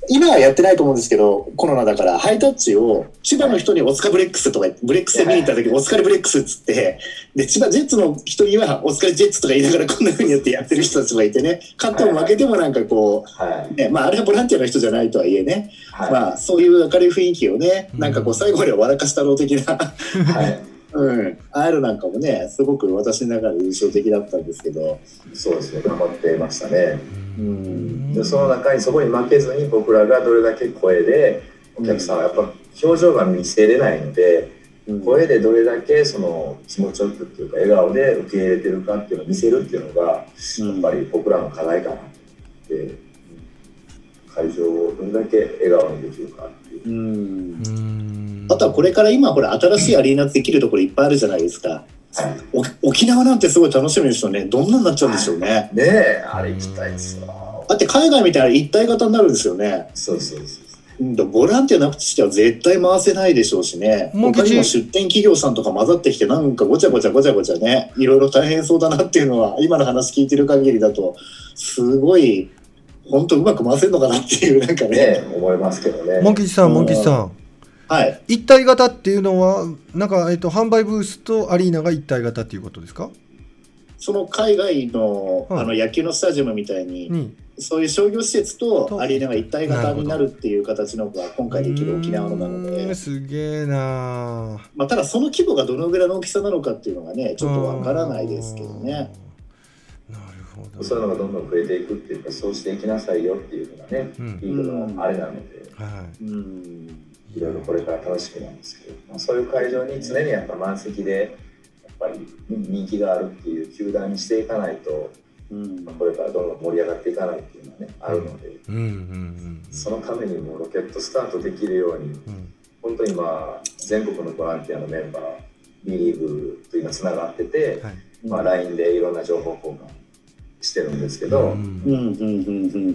今はやってないと思うんですけどコロナだからハイタッチを千葉の人にオスカブレックスとかブレックスで見に行った時オスカルブレックスっつってで千葉ジェッツの人にはオスカルジェッツとか言いながらこんな風にやってやってる人たちがいてね勝っても負けてもなんかこはい、う、ねまあ、あれはボランティアの人じゃないとはいえね、はい。まあそういう明るい雰囲気をねなんかこう最後まで笑かしたろう的なはい、うん、ああいうのなんかもねすごく私の中で印象的だったんですけど、そうですね頑張ってましたねうん。でその中にそこに負けずに僕らがどれだけ声でお客さんはやっぱ表情が見せれないのでうん。声でどれだけその気持ちよくっていうか笑顔で受け入れてるかっていうのを見せるっていうのがやっぱり僕らの課題かなと思って会場をどれだけ笑顔にできるかっていう。うん。うんあとはこれから今ほら新しいアリーナできるところいっぱいあるじゃないですか。はいお沖縄なんてすごい楽しみですよね。どんなになっちゃうんでしょうね。ねえあれ行きたいですわだって海外みたいな一体型になるんですよね。そうそうそううんとボランティアなくしては絶対回せないでしょうしね。もう他にも出店企業さんとか混ざってきてなんかごちゃごちゃごちゃごちゃね、いろいろ大変そうだなっていうのは今の話聞いてる限りだとすごい本当うまく回せるのかなっていうなんかね。ねえ思いますけどねモン吉さんモン吉さんはい。一体型っていうのはなんか、えっと、販売ブースとアリーナが一体型っていうことですか？その海外の,、うんあの野球のスタジアムみたいに、にそういう商業施設ととアリーナが一体型になるっていう形のが今回できる沖縄のなのうですげえなまあ、ただその規模がどのぐらいの大きさなのかっていうのがねちょっとわからないですけどね。ほど。そういうのがどんどん増えていくっていうかそうしていきなさいよっていうのがね、うん。リーグのあれなので、はうんいろいろこれから楽しみなんですけど、まあ、そういう会場に常にやっぱ満席でやっぱり人気があるっていう球団にしていかないと、うん。まあこれからどんどん盛り上がっていかないっていうのはねあるので、いうんうんうん。そのためにもロケットスタートできるようにうん。本当に今全国のボランティアのメンバー B リーグと今つながってて、はい。まあ、LINE でいろんな情報交換してるんですけど、うん。うん。うん。うん。うん。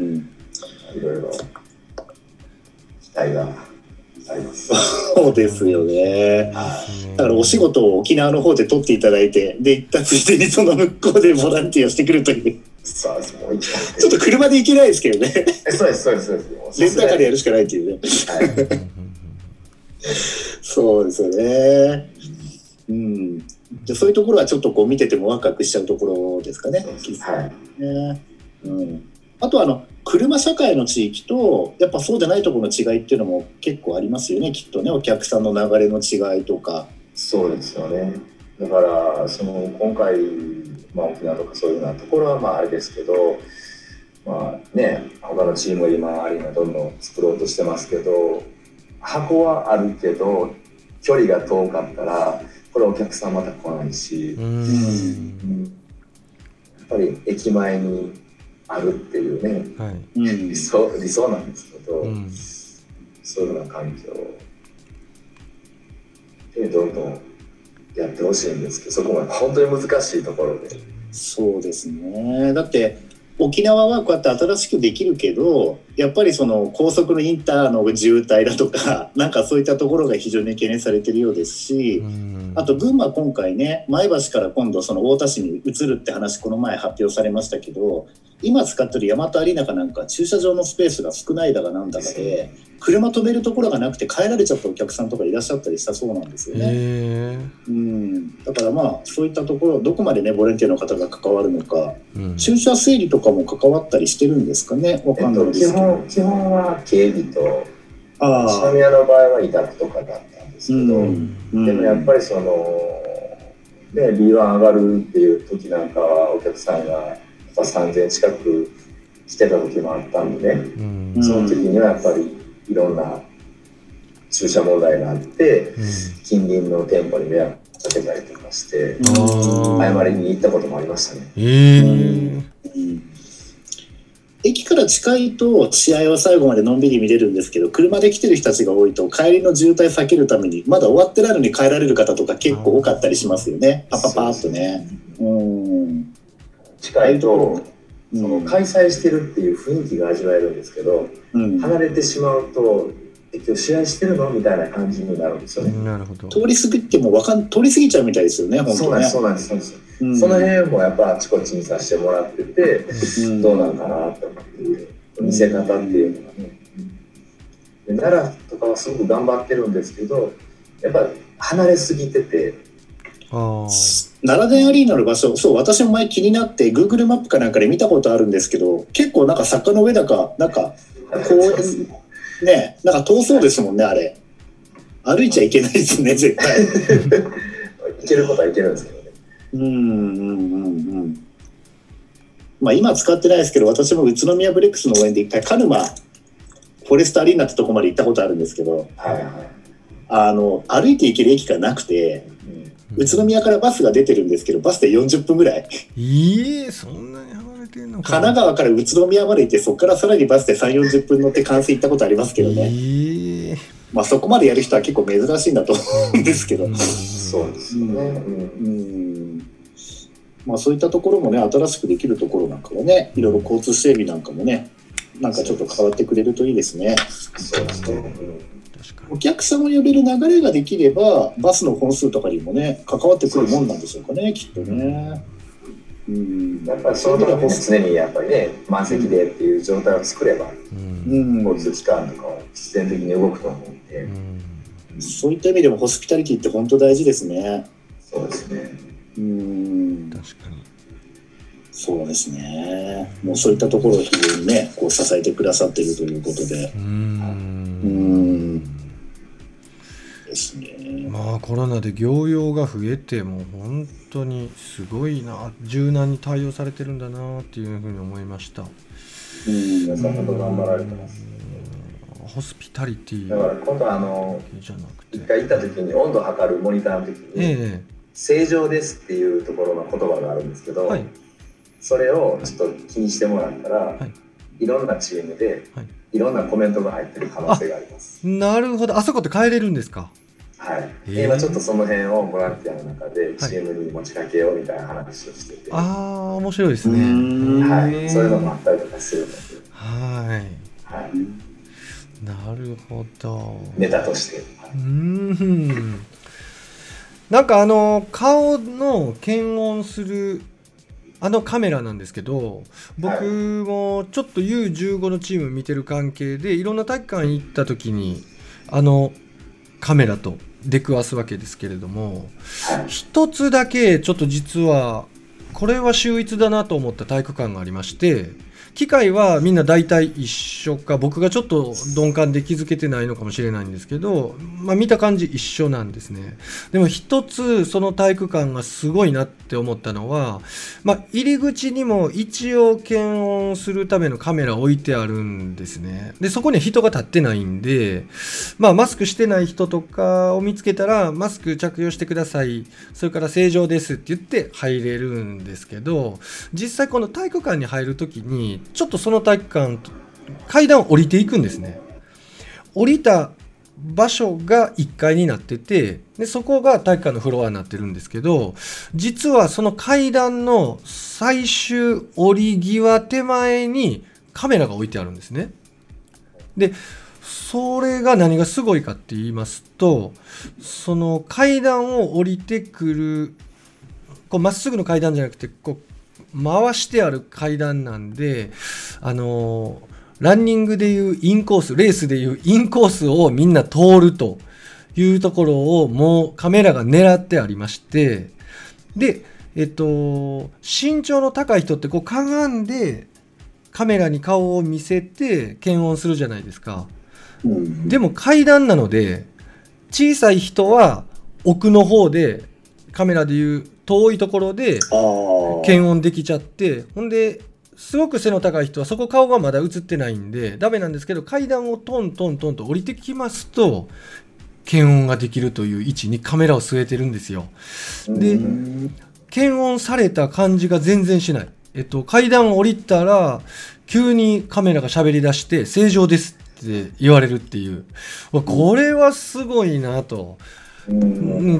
うん。いろいろ期待が。そうですよね。だからお仕事を沖縄の方で取っていただいて、で、行ったついでにその向こうでボランティアしてくるという。そうですもう行きたくてちょっと車で行けないですけどね。えそうですそうですそうです。レンタカーでやるしかないっていうね。そうですよね。うん。でそういうところはちょっとこう見ててもワクワクしちゃうところですかね。はい。ね。うん。あとはあの車社会の地域とやっぱそうじゃないところの違いっていうのも結構ありますよね。きっとねお客さんの流れの違いとか。そうですよね。だからその今回まあ沖縄とかそういうようなところはまああれですけど、まあね他のチームよりもアリーナどんどん作ろうとしてますけど、箱はあるけど距離が遠かったらこれお客さんまた来ないし、やっぱり駅前にあるっていうね。はい。うん理想理想なんですけど。うん。そういうような環境でどんどんやってほしいんですけどそこまで本当に難しいところで。そうですね。だって沖縄はこうやって新しくできるけどやっぱりその高速のインターの渋滞だとか なんかそういったところが非常に懸念されてるようですし、うん。あと群馬今回ね前橋から今度その太田市に移るって話この前発表されましたけど今使ってる大和アリーナかなんか駐車場のスペースが少ないだかなんだかで車止めるところがなくて帰られちゃったお客さんとかいらっしゃったりしたそうなんですよね。うん、だからまあそういったところどこまでねボランティアの方が関わるのかうん。駐車整理とかも関わったりしてるんですかねわえっと、かんないで基すけど。本基本は警備とああ宇都宮の場合は委託とかだったんですけど、うん。うん。でもやっぱりその、ね、B1 上がるっていう時なんかはお客さんがやっぱ3000近く来てた時もあったんでね。うん。その時にはやっぱりいろんな駐車問題があって近隣の店舗に迷惑かけたりとかしてうん。謝りに行ったこともありましたね。駅から近いと試合は最後までのんびり見れるんですけど車で来てる人たちが多いと帰りの渋滞避けるためにまだ終わってないのに帰られる方とか結構多かったりしますよね。パパパーっとね。うん近いとうそのん開催してるっていう雰囲気が味わえるんですけどうん離れてしまうとえ今日試合してるのみたいな感じになるんですよね。なるほど通り過ぎてもわかん通り過ぎちゃうみたいですよね本当ねそうなんです。そうなんですそうなんその辺もやっぱあちこちにさせてもらっててうんどうなんかなって思って見せ方っていうのがね。で奈良とかはすごく頑張ってるんですけどやっぱり離れすぎてて奈良電アリーナの場所そう私も前気になって Google マップかなんかで見たことあるんですけど結構なんか坂の上だかなんか公園ねなんか遠そうですもんねあれ歩いちゃいけないですね絶対いけることはいけるんですけどね。うんうんうんうんまあ今使ってないですけど私も宇都宮ブレックスの応援で一回鹿沼フォレストアリーナってとこまで行ったことあるんですけどはいはい。あの歩いて行ける駅がなくてうん宇都宮からバスが出てるんですけどバスで40分ぐらい。いえそんなに離れてんのか。神奈川から宇都宮まで行ってそこからさらにバスで3 4 0分乗って完成行ったことありますけどね、ええ。まあ、そこまでやる人は結構珍しいんだと思うんですけど、うん。そうですよね。うんうん。まあ、そういったところもね新しくできるところなんかもねいろいろ交通整備なんかもねなんかちょっと変わってくれるといいですね。そうですね。うんお客さんを呼べる流れができればバスの本数とかにもね関わってくるもんなんでしょうかねきっとね。うんやっぱりそのためにね常にやっぱりね満席でっていう状態を作ればにううんん交通機関とかは必然的に動くと思うんで、うんそういった意味でもホスピタリティって本当大事ですね。そうですね。うん確かにそうですね。もうそういったところを非常にね、こう支えてくださっているということで。ううんん。ですね。まあコロナで業用が増えてもう本当にすごいな柔軟に対応されてるんだなっていうふうに思いました。うん皆さん本当頑張られてます。ホスピタリティだから今度あのじゃなくて一回行った時に温度測るモニターの時にえ「正常です」っていうところの言葉があるんですけど、はい。それをちょっと気にしてもらったら、はい。い、ろんなチームではいいろんなコメントが入ってる可能性があります。えなるほど。あそこって変えれるんですか？はい、へー。今ちょっとその辺をボランティアの中でチームに持ちかけようみたいな話をしてて、はああ面白いですね。うん。い、そういうのもあったりとかするので、はい。はい、なるほど。ネタとして、うーん。なんかあの顔の検温するあのカメラなんですけど僕もちょっと U15 のチーム見てる関係でいろんな体育館行った時にあのカメラと出くわすわけですけれども、一つだけちょっと実はこれは秀逸だなと思った体育館がありまして機械はみんな大体一緒か僕がちょっと鈍感で気づけてないのかもしれないんですけど、まあ、見た感じ一緒なんですね。でも一つその体育館がすごいなって思ったのは、まあ、入り口にも一応検温するためのカメラ置いてあるんですね。でそこには人が立ってないんで、まあ、マスクしてない人とかを見つけたらマスク着用してください。それから正常ですって言って入れるんですけど実際この体育館に入る時にちょっとその体育館階段を降りていくんですね。降りた場所が1階になっててでそこが体育館のフロアになってるんですけど実はその階段の最終降り際手前にカメラが置いてあるんですね。でそれが何がすごいかって言いますとその階段を降りてくるこうまっすぐの階段じゃなくてこう回してある階段なんであのランニングでいうインコースレースでいうインコースをみんな通るというところをもうカメラが狙ってありましてでえっと身長の高い人ってこうかがんでカメラに顔を見せて検温するじゃないですか。うんでも階段なので小さい人は奥の方でカメラでいう遠いところで検温できちゃってほんですごく背の高い人はそこ顔がまだ映ってないんでダメなんですけど階段をトントントンと降りてきますと検温ができるという位置にカメラを据えてるんですよ。でうん検温された感じが全然しない。えっと、階段を降りたら急にカメラが喋り出して正常ですって言われるっていうわこれはすごいなと、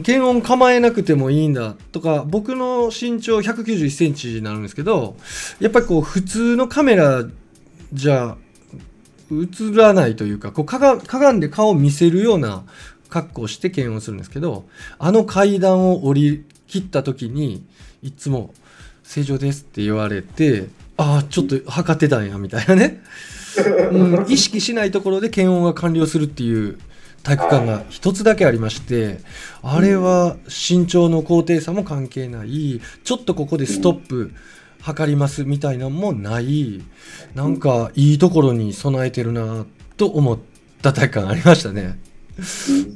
検温構えなくてもいいんだとか僕の身長1 9 1センチになるんですけどやっぱりこう普通のカメラじゃ映らないというかこうかがかがんで顔を見せるような格好をして検温するんですけどあの階段を降り切った時にいつも「正常です」って言われてああちょっと測ってたんやみたいなね、うん、意識しないところで検温が完了するっていう体育館が一つだけありましてあれは身長の高低差も関係ないちょっとここでストップ測りますみたいなのもないなんかいいところに備えてるなと思った体育館ありましたね。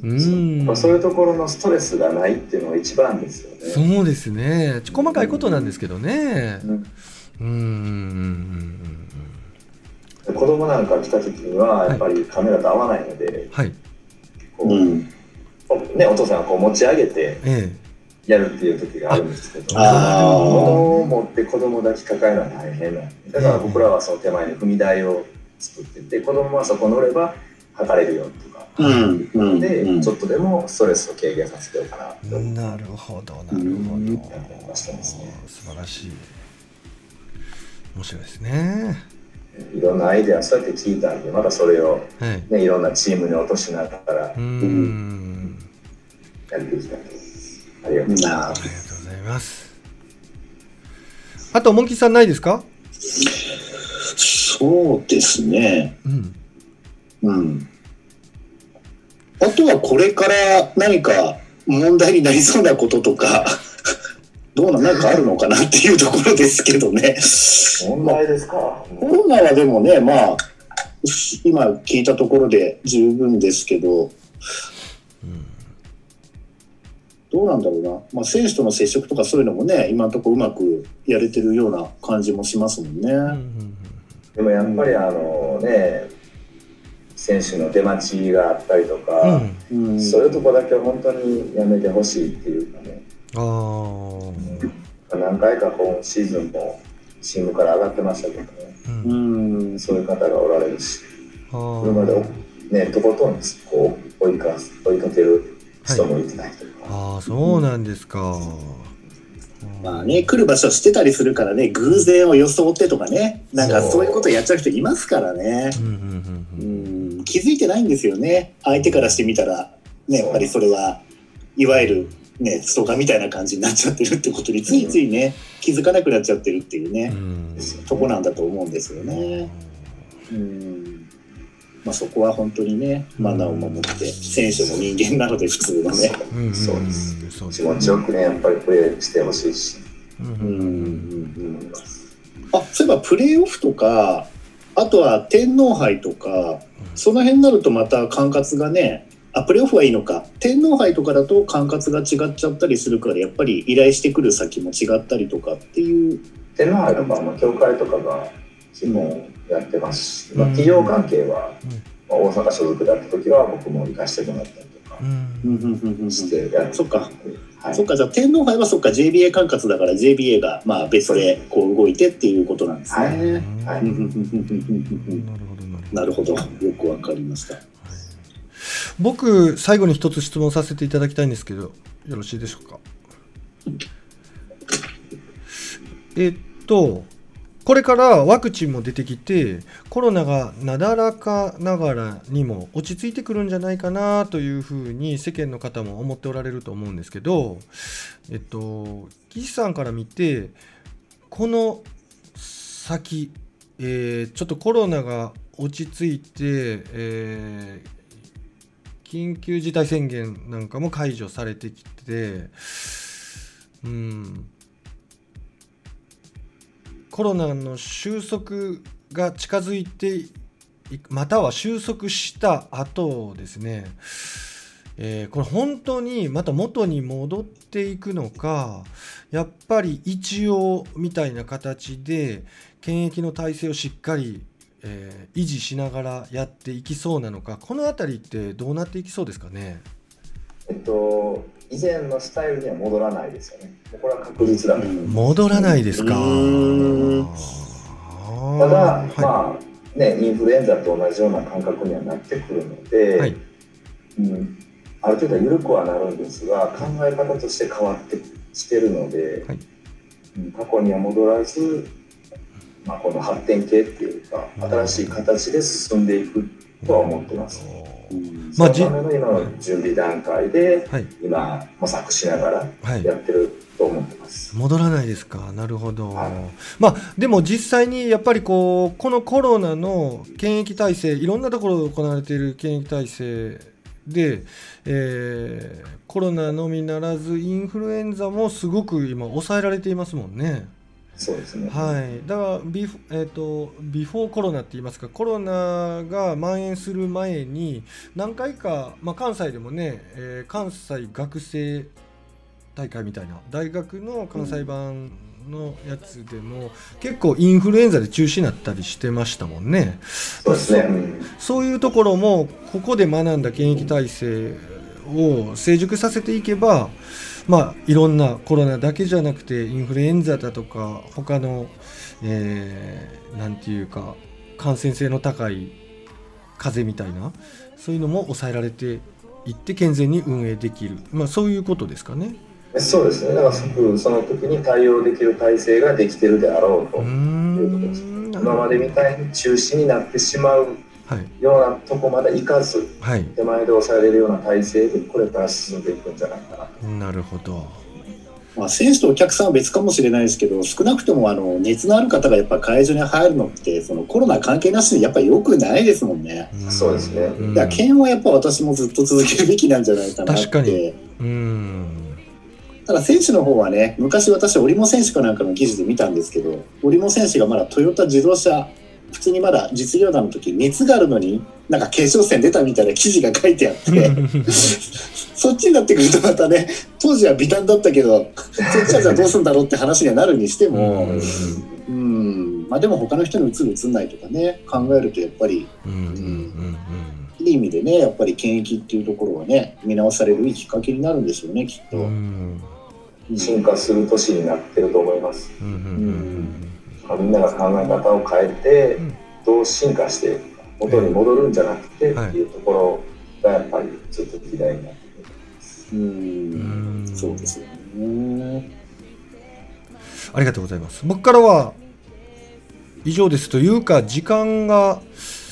うん。まあ、そういうところのストレスがないっていうのが一番ですよね。そうですね。細かいことなんですけどね。うん。子供なんか来た時にはやっぱりカメラと合わないので、はいこううん。ね、お父さんがこう持ち上げてえやるっていう時があるんですけど子あー。供を持って子供抱きかかえるのは大変なんでだから僕らはその手前に踏み台を作ってて子供はそこ乗れば測れるよとか。うんうんで、うん。ちょっとでもストレスを軽減させてようかなえと。なるほどなるほうんどね。素晴らしい。面白いですねいろんなアイデアそうやって聞いたんでまたそれを、はい。ね、いろんなチームに落としながらうーん。やっていきたいと思います。ありがとうございなありがとうございます。あとモンキーさんないですか？そうですね。うん。うん。あとはこれから何か問題になりそうなこととか、どうな、なんかあるのかなっていうところですけどね。問題ですか？コロナはでもね、まあ、今聞いたところで十分ですけど、どうなんだろうな、まあ、選手との接触とかそういうのもね今のところうまくやれてるような感じもしますもんね。でもやっぱりあのね選手の出待ちがあったりとか、うん、そういうとこだけは本当にやめてほしいっていうかねあ、うん、何回か今シーズンもチームから上がってましたけどね、うん、そういう方がおられるし。車でねとことんこう追いか追いかける人もいてないとか、はい、ああそうなんですか、まあね、来る場所知ってたりするからね偶然を装ってとかねなんかそういうことやっちゃう人いますからね、うん気づいてないんですよね。相手からしてみたら、ね、やっぱりそれはいわゆる、ね、ストーカーみたいな感じになっちゃってるってことについついね気づかなくなっちゃってるっていうね、とこなんだと思うんですよね。うん。まあ、そこは本当にねマナーを守って選手も人間なので普通のね、うん。そうです気持ちよくねやっぱりプレーしてほしいし。うん。あそういえばプレーオフとかあとは天皇杯とかその辺になるとまた管轄がねあプレーオフはいいのか。天皇杯とかだと管轄が違っちゃったりするからやっぱり依頼してくる先も違ったりとかっていう。天皇杯とかも協会とかが基本やってますし、まあ、企業関係は、まあ、大阪所属だった時は僕も行かせてもらったりとかしてやそっか、はい、そっかじゃあ天皇杯はそっか JBA 管轄だから JBA がまあ別でこう動いてっていうことなんですね。はい、はい、なるほど。よくわかりました。僕最後に一つ質問させていただきたいんですけどよろしいでしょうか？えっとこれからワクチンも出てきてコロナがなだらかながらにも落ち着いてくるんじゃないかなというふうに世間の方も思っておられると思うんですけどえっと岸さんから見てこの先、えー、ちょっとコロナが落ち着いて、えー、緊急事態宣言なんかも解除されてきてうん。コロナの収束が近づいてまたは収束した後ですね、えー、これ本当にまた元に戻っていくのかやっぱり一応みたいな形で検疫の体制をしっかり、えー、維持しながらやっていきそうなのかこの辺りってどうなっていきそうですかね？えっと以前のスタイルには戻らないですよね。これは確実だと。戻らないですか。ただ、はい、まあね、インフルエンザと同じような感覚にはなってくるので、はい、うん、ある程度緩くはなるんですが、考え方として変わってきてるので、はい、うん、過去には戻らず、まあ、この発展系っていうか、新しい形で進んでいくとは思ってます。まあ、そのための今の準備段階で、今模索しながらやってると思ってます、はい、戻らないですか？なるほど、はい、まあでも実際にやっぱりこうこのコロナの検疫体制いろんなところで行われている検疫体制で、えー、コロナのみならずインフルエンザもすごく今抑えられていますもんね。そうですね。はい。だからビフえっ、ー、とビフォーコロナって言いますか、コロナが蔓延する前に何回かまあ関西でもね、えー、関西学生大会みたいな大学の関西版のやつでも、うん、結構インフルエンザで中止になったりしてましたもんね。そうですね。そういうところもここで学んだ検疫体制を成熟させていけば。まあ、いろんなコロナだけじゃなくてインフルエンザだとか他の、えー、なんていうか感染性の高い風邪みたいなそういうのも抑えられていって健全に運営できる、まあ、そういうことですかね。そうですねだから即その時に対応できる体制ができてるであろうということです。今までみたいに中止になってしまうようなとこまで行かず、はい、手前で抑えれるような体制でこれから進んでいくんじゃないかななるほど。まあ、選手とお客さんは別かもしれないですけど少なくともあの熱のある方がやっぱ会場に入るのってそのコロナ関係なしでやっぱりよくないですもんね。うそうですね。だから検温はやっぱ私もずっと続けるべきなんじゃないかなって。確かにうんただ選手の方はね昔私織茂選手かなんかの記事で見たんですけど織茂選手がまだトヨタ自動車普通にまだ実業団の時熱があるのになんか決勝戦出たみたいな記事が書いてあって そっちになってくるとまたね当時は微端だったけどそっちはじゃあどうするんだろうって話にはなるにしてもうん。まあでも他の人に移る移んないとかね考えるとやっぱりいい意味でねやっぱり検疫っていうところはね見直されるいいきっかけになるんですよねきっと。進化する年になってると思います。みんなが考え方を変えてどう進化していくか元に戻るんじゃなくてっていうところがやっぱりずっと議題になってます。うんそうですよね。ありがとうございます。僕からは以上ですというか時間が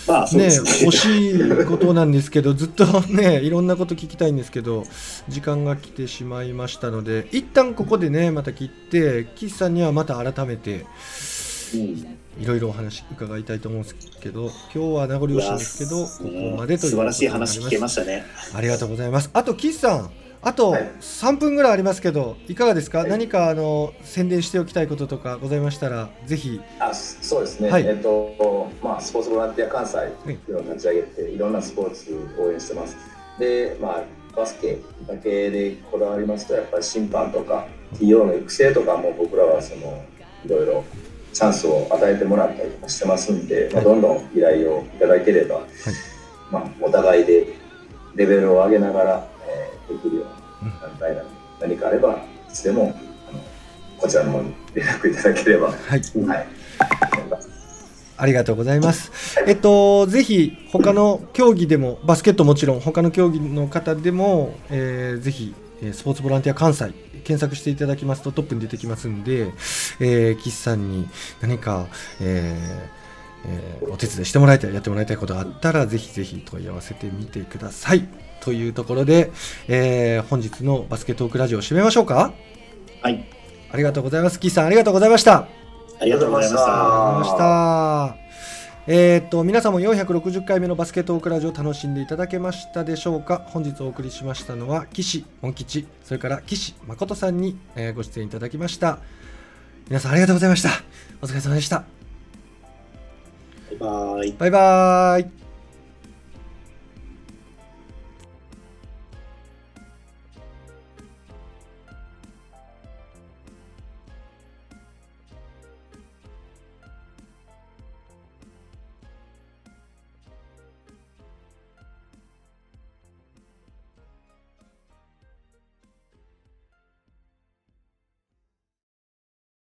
まあね、惜しいことなんですけど ずっとねいろんなこと聞きたいんですけど時間が来てしまいましたので一旦ここでねまた切って岸さんにはまた改めていろいろお話伺いたいと思うんですけど今日は名残惜しいんですけどここまでという素晴らしい話聞けましたね。ありがとうございます。あと岸さん。あと3分ぐらいありますけど、い。かがですか、はい、何かあの宣伝しておきたいこととかございましたら、ぜひ。あそうですね、はい、えっとまあ、スポーツボランティア関西っていうのを立ち上げて、い、ろんなスポーツを応援してます。で、まあ、バスケだけでこだわりますと、やっぱり審判とか、TO の育成とかも僕らはそのいろいろチャンスを与えてもらったりとかしてますんで、まあ、どんどん依頼をいただければ、はい、まあ、お互いでレベルを上げながら、えー、できるような団体なので、何かあればいつでもあのこちらの方に連絡いただければ、はい、はい、ありがとうございます。えっと、ぜひ他の競技でも、バスケットもちろん、他の競技の方でも、えー、ぜひ、スポーツボランティア関西検索していただきますとトップに出てきますんで、えー、岸さんに何か、えーえー、お手伝いしてもらいたいやってもらいたいことがあったらぜひぜひ問い合わせてみてください。というところで、えー、本日のバスケットークラジオを締めましょうか。はい。ありがとうございます。岸さんありがとうございました。ありがとうございました。えー、っと皆さんも460回目のバスケットオークラジオ楽しんでいただけましたでしょうか？本日お送りしましたのは岸本吉それから岸誠さんに、えー、ご出演いただきました。皆さんありがとうございました。お疲れ様でした。バイバイ。バイバイ